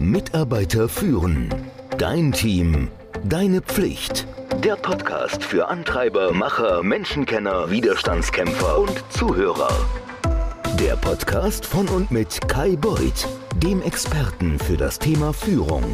Mitarbeiter führen. Dein Team. Deine Pflicht. Der Podcast für Antreiber, Macher, Menschenkenner, Widerstandskämpfer und Zuhörer. Der Podcast von und mit Kai Beuth, dem Experten für das Thema Führung.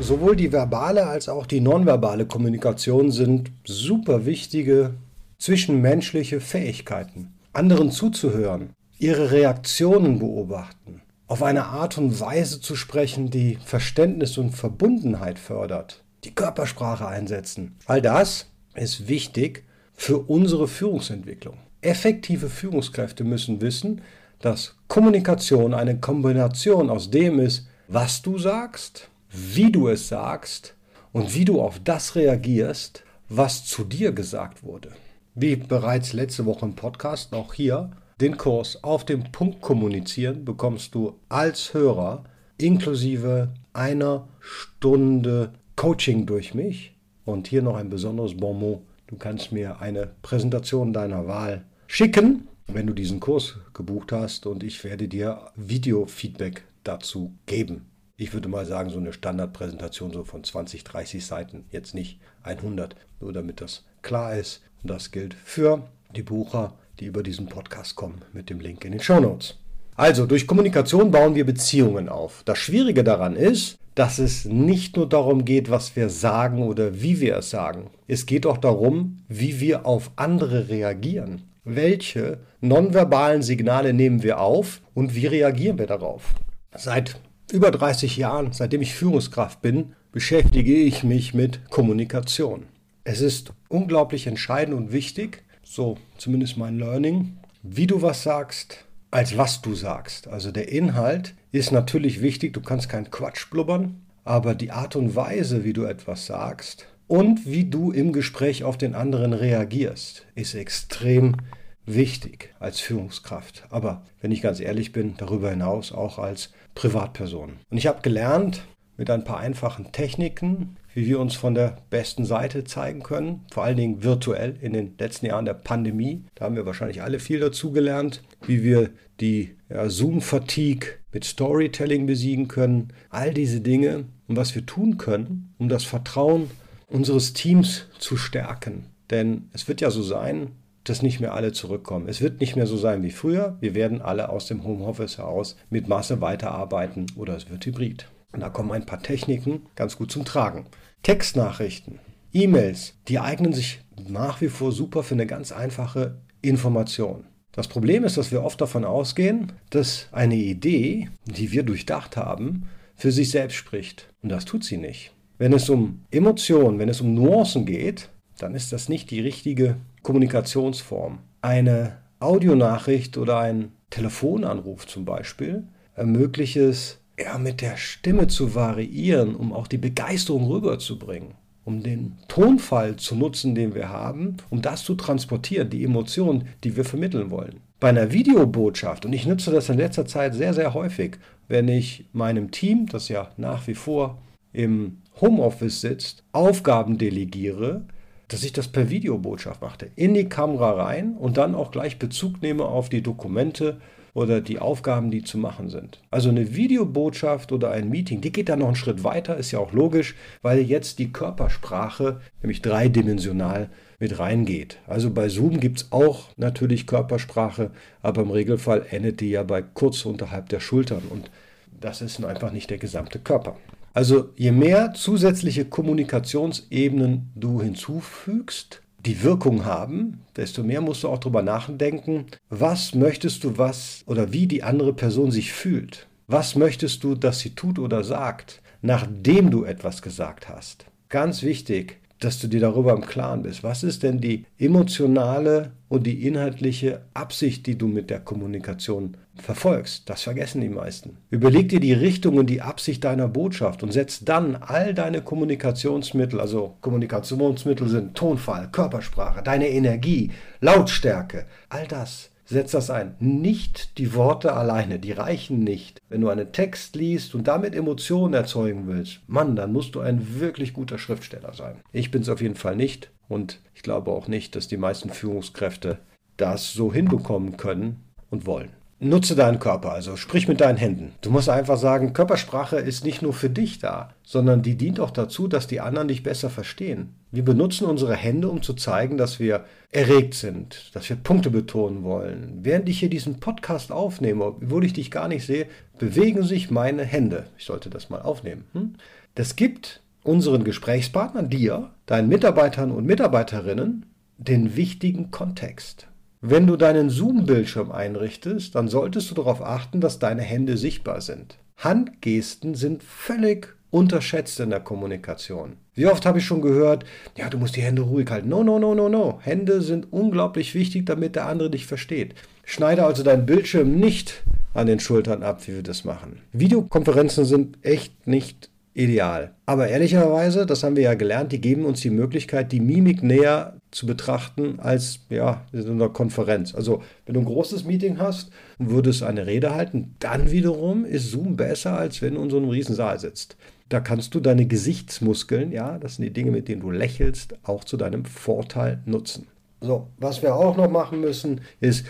Sowohl die verbale als auch die nonverbale Kommunikation sind super wichtige zwischenmenschliche Fähigkeiten. Anderen zuzuhören, ihre Reaktionen beobachten, auf eine Art und Weise zu sprechen, die Verständnis und Verbundenheit fördert, die Körpersprache einsetzen. All das ist wichtig für unsere Führungsentwicklung. Effektive Führungskräfte müssen wissen, dass Kommunikation eine Kombination aus dem ist, was du sagst, wie du es sagst und wie du auf das reagierst, was zu dir gesagt wurde. Wie bereits letzte Woche im Podcast, auch hier den Kurs auf dem Punkt kommunizieren bekommst du als Hörer inklusive einer Stunde Coaching durch mich. Und hier noch ein besonderes Bonmot. Du kannst mir eine Präsentation deiner Wahl schicken, wenn du diesen Kurs gebucht hast und ich werde dir Video-Feedback dazu geben ich würde mal sagen, so eine Standardpräsentation so von 20, 30 Seiten, jetzt nicht 100, nur damit das klar ist. Und das gilt für die Bucher, die über diesen Podcast kommen, mit dem Link in den Show Notes. Also, durch Kommunikation bauen wir Beziehungen auf. Das Schwierige daran ist, dass es nicht nur darum geht, was wir sagen oder wie wir es sagen. Es geht auch darum, wie wir auf andere reagieren. Welche nonverbalen Signale nehmen wir auf und wie reagieren wir darauf? Seit über 30 Jahren, seitdem ich Führungskraft bin, beschäftige ich mich mit Kommunikation. Es ist unglaublich entscheidend und wichtig, so zumindest mein Learning, wie du was sagst, als was du sagst. Also der Inhalt ist natürlich wichtig, du kannst keinen Quatsch blubbern, aber die Art und Weise, wie du etwas sagst und wie du im Gespräch auf den anderen reagierst, ist extrem wichtig als Führungskraft, aber wenn ich ganz ehrlich bin, darüber hinaus auch als Privatperson. Und ich habe gelernt mit ein paar einfachen Techniken, wie wir uns von der besten Seite zeigen können, vor allen Dingen virtuell in den letzten Jahren der Pandemie. Da haben wir wahrscheinlich alle viel dazu gelernt, wie wir die ja, Zoom-Fatigue mit Storytelling besiegen können. All diese Dinge und was wir tun können, um das Vertrauen unseres Teams zu stärken. Denn es wird ja so sein, dass nicht mehr alle zurückkommen. Es wird nicht mehr so sein wie früher. Wir werden alle aus dem Homeoffice heraus mit Masse weiterarbeiten oder es wird hybrid. Und da kommen ein paar Techniken ganz gut zum Tragen. Textnachrichten, E-Mails, die eignen sich nach wie vor super für eine ganz einfache Information. Das Problem ist, dass wir oft davon ausgehen, dass eine Idee, die wir durchdacht haben, für sich selbst spricht. Und das tut sie nicht. Wenn es um Emotionen, wenn es um Nuancen geht, dann ist das nicht die richtige Kommunikationsform. Eine Audionachricht oder ein Telefonanruf zum Beispiel ermöglicht es, ja, mit der Stimme zu variieren, um auch die Begeisterung rüberzubringen, um den Tonfall zu nutzen, den wir haben, um das zu transportieren, die Emotionen, die wir vermitteln wollen. Bei einer Videobotschaft, und ich nutze das in letzter Zeit sehr, sehr häufig, wenn ich meinem Team, das ja nach wie vor im Homeoffice sitzt, Aufgaben delegiere, dass ich das per Videobotschaft machte. In die Kamera rein und dann auch gleich Bezug nehme auf die Dokumente oder die Aufgaben, die zu machen sind. Also eine Videobotschaft oder ein Meeting, die geht dann noch einen Schritt weiter, ist ja auch logisch, weil jetzt die Körpersprache nämlich dreidimensional mit reingeht. Also bei Zoom gibt es auch natürlich Körpersprache, aber im Regelfall endet die ja bei kurz unterhalb der Schultern und das ist einfach nicht der gesamte Körper. Also je mehr zusätzliche Kommunikationsebenen du hinzufügst, die Wirkung haben, desto mehr musst du auch darüber nachdenken, was möchtest du was oder wie die andere Person sich fühlt. Was möchtest du, dass sie tut oder sagt, nachdem du etwas gesagt hast. Ganz wichtig, dass du dir darüber im Klaren bist. Was ist denn die emotionale und die inhaltliche Absicht, die du mit der Kommunikation verfolgst? Das vergessen die meisten. Überleg dir die Richtung und die Absicht deiner Botschaft und setz dann all deine Kommunikationsmittel, also Kommunikationsmittel sind Tonfall, Körpersprache, deine Energie, Lautstärke, all das setz das ein. Nicht die Worte alleine, die reichen nicht. Wenn du einen Text liest und damit Emotionen erzeugen willst, Mann, dann musst du ein wirklich guter Schriftsteller sein. Ich bin es auf jeden Fall nicht und ich glaube auch nicht, dass die meisten Führungskräfte das so hinbekommen können und wollen. Nutze deinen Körper, also sprich mit deinen Händen. Du musst einfach sagen, Körpersprache ist nicht nur für dich da, sondern die dient auch dazu, dass die anderen dich besser verstehen. Wir benutzen unsere Hände, um zu zeigen, dass wir erregt sind, dass wir Punkte betonen wollen. Während ich hier diesen Podcast aufnehme, obwohl ich dich gar nicht sehe, bewegen sich meine Hände. Ich sollte das mal aufnehmen. Hm? Das gibt unseren Gesprächspartnern, dir, deinen Mitarbeitern und Mitarbeiterinnen, den wichtigen Kontext. Wenn du deinen Zoom-Bildschirm einrichtest, dann solltest du darauf achten, dass deine Hände sichtbar sind. Handgesten sind völlig unterschätzt in der Kommunikation. Wie oft habe ich schon gehört, ja, du musst die Hände ruhig halten. No, no, no, no, no. Hände sind unglaublich wichtig, damit der andere dich versteht. Schneide also deinen Bildschirm nicht an den Schultern ab, wie wir das machen. Videokonferenzen sind echt nicht ideal. Aber ehrlicherweise, das haben wir ja gelernt, die geben uns die Möglichkeit, die Mimik näher zu betrachten als ja, in einer Konferenz. Also wenn du ein großes Meeting hast und würdest eine Rede halten, dann wiederum ist Zoom besser, als wenn du in so einem riesen Saal sitzt. Da kannst du deine Gesichtsmuskeln, ja, das sind die Dinge, mit denen du lächelst, auch zu deinem Vorteil nutzen. So, was wir auch noch machen müssen, ist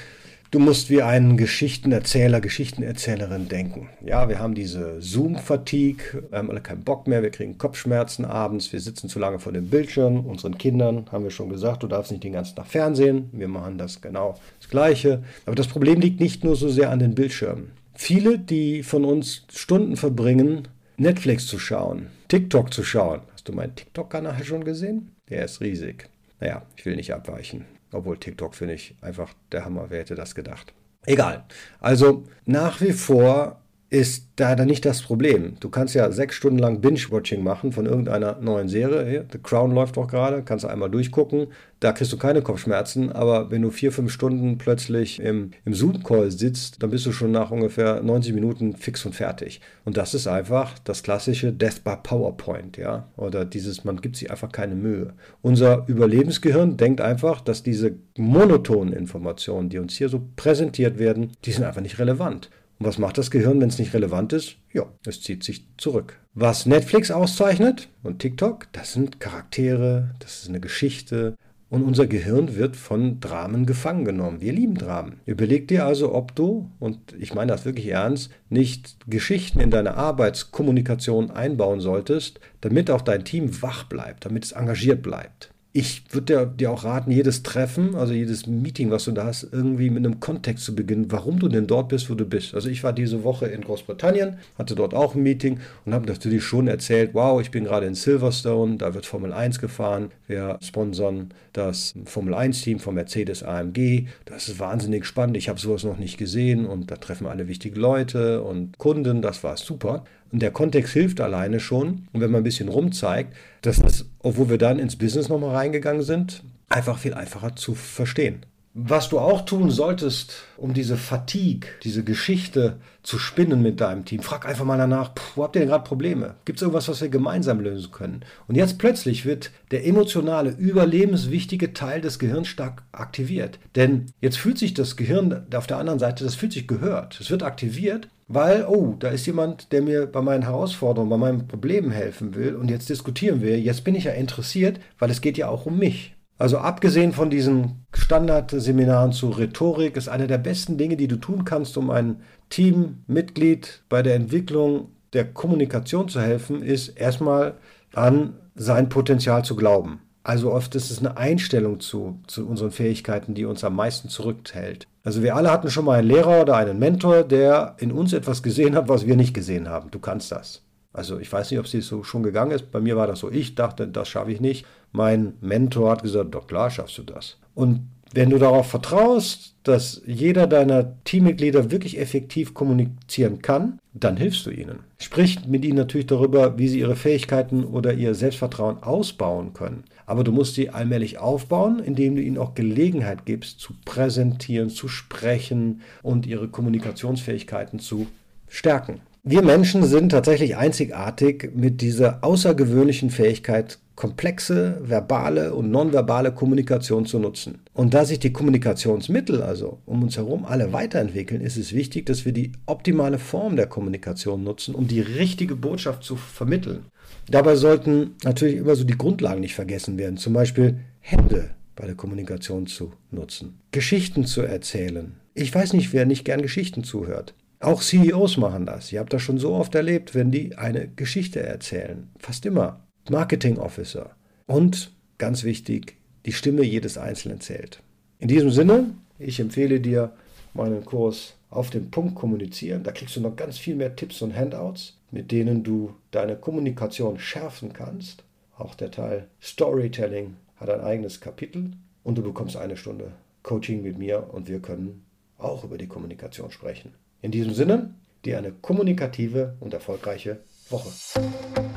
Du musst wie ein Geschichtenerzähler, Geschichtenerzählerin denken. Ja, wir haben diese Zoom-Fatigue, wir haben alle keinen Bock mehr, wir kriegen Kopfschmerzen abends, wir sitzen zu lange vor dem Bildschirm. Unseren Kindern haben wir schon gesagt, du darfst nicht den ganzen Tag Fernsehen. Wir machen das genau das Gleiche. Aber das Problem liegt nicht nur so sehr an den Bildschirmen. Viele, die von uns Stunden verbringen, Netflix zu schauen, TikTok zu schauen. Hast du meinen TikTok-Kanal schon gesehen? Der ist riesig. Naja, ich will nicht abweichen. Obwohl TikTok finde ich einfach der Hammer. Wer hätte das gedacht? Egal. Also nach wie vor ist da dann nicht das Problem. Du kannst ja sechs Stunden lang Binge-Watching machen von irgendeiner neuen Serie. The Crown läuft doch gerade, kannst du einmal durchgucken. Da kriegst du keine Kopfschmerzen, aber wenn du vier, fünf Stunden plötzlich im, im Zoom-Call sitzt, dann bist du schon nach ungefähr 90 Minuten fix und fertig. Und das ist einfach das klassische Death by PowerPoint, ja. Oder dieses, man gibt sich einfach keine Mühe. Unser Überlebensgehirn denkt einfach, dass diese monotonen Informationen, die uns hier so präsentiert werden, die sind einfach nicht relevant. Und was macht das Gehirn, wenn es nicht relevant ist? Ja, es zieht sich zurück. Was Netflix auszeichnet und TikTok, das sind Charaktere, das ist eine Geschichte. Und unser Gehirn wird von Dramen gefangen genommen. Wir lieben Dramen. Überleg dir also, ob du, und ich meine das wirklich ernst, nicht Geschichten in deine Arbeitskommunikation einbauen solltest, damit auch dein Team wach bleibt, damit es engagiert bleibt ich würde dir, auch raten, jedes Treffen, also jedes Meeting, was du da hast, irgendwie mit einem Kontext zu beginnen, warum du denn dort bist, wo du bist. Also ich war diese Woche in Großbritannien, hatte dort auch ein Meeting und habe natürlich schon erzählt, wow, ich bin gerade in Silverstone, da wird Formel 1 gefahren, wir sponsern das Formel 1-Team von Mercedes AMG, das ist wahnsinnig spannend, ich habe sowas noch nicht gesehen und da treffen alle wichtige Leute und Kunden, das war super. Und der Kontext hilft alleine schon. Und wenn man ein bisschen rumzeigt, dass das, obwohl wir dann ins Business nochmal reingegangen sind, einfach viel einfacher zu verstehen. Was du auch tun solltest, um diese Fatigue, diese Geschichte zu spinnen mit deinem Team, frag einfach mal danach, wo habt ihr denn gerade Probleme? Gibt es irgendwas, was wir gemeinsam lösen können? Und jetzt plötzlich wird der emotionale, überlebenswichtige Teil des Gehirns stark aktiviert. Denn jetzt fühlt sich das Gehirn auf der anderen Seite, das fühlt sich gehört. Es wird aktiviert weil, oh, da ist jemand, der mir bei meinen Herausforderungen, bei meinen Problemen helfen will und jetzt diskutieren wir. Jetzt bin ich ja interessiert, weil es geht ja auch um mich. Also abgesehen von diesen Standardseminaren zu Rhetorik ist eine der besten Dinge, die du tun kannst, um ein Teammitglied bei der Entwicklung der Kommunikation zu helfen, ist erstmal an sein Potenzial zu glauben. Also oft ist es eine Einstellung zu, zu unseren Fähigkeiten, die uns am meisten zurückhält. Also wir alle hatten schon mal einen Lehrer oder einen Mentor, der in uns etwas gesehen hat, was wir nicht gesehen haben. Du kannst das. Also ich weiß nicht, ob es so schon gegangen ist. Bei mir war das so. Ich dachte, das schaffe ich nicht. Mein Mentor hat gesagt, doch klar schaffst du das. Und wenn du darauf vertraust, dass jeder deiner Teammitglieder wirklich effektiv kommunizieren kann, dann hilfst du ihnen. Sprich mit ihnen natürlich darüber, wie sie ihre Fähigkeiten oder ihr Selbstvertrauen ausbauen können. Aber du musst sie allmählich aufbauen, indem du ihnen auch Gelegenheit gibst, zu präsentieren, zu sprechen und ihre Kommunikationsfähigkeiten zu stärken. Wir Menschen sind tatsächlich einzigartig mit dieser außergewöhnlichen Fähigkeit, komplexe verbale und nonverbale Kommunikation zu nutzen. Und da sich die Kommunikationsmittel also um uns herum alle weiterentwickeln, ist es wichtig, dass wir die optimale Form der Kommunikation nutzen, um die richtige Botschaft zu vermitteln. Dabei sollten natürlich immer so die Grundlagen nicht vergessen werden, zum Beispiel Hände. bei der Kommunikation zu nutzen. Geschichten zu erzählen. Ich weiß nicht, wer nicht gern Geschichten zuhört. Auch CEOs machen das. Ihr habt das schon so oft erlebt, wenn die eine Geschichte erzählen. Fast immer. Marketing Officer. Und ganz wichtig, die Stimme jedes Einzelnen zählt. In diesem Sinne, ich empfehle dir meinen Kurs auf den Punkt kommunizieren. Da kriegst du noch ganz viel mehr Tipps und Handouts, mit denen du deine Kommunikation schärfen kannst. Auch der Teil Storytelling hat ein eigenes Kapitel und du bekommst eine Stunde Coaching mit mir und wir können auch über die Kommunikation sprechen. In diesem Sinne, dir eine kommunikative und erfolgreiche Woche.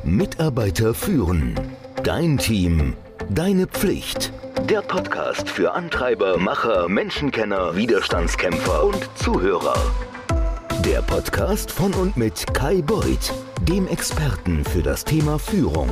Mitarbeiter führen. Dein Team. Deine Pflicht. Der Podcast für Antreiber, Macher, Menschenkenner, Widerstandskämpfer und Zuhörer. Der Podcast von und mit Kai Beuth, dem Experten für das Thema Führung.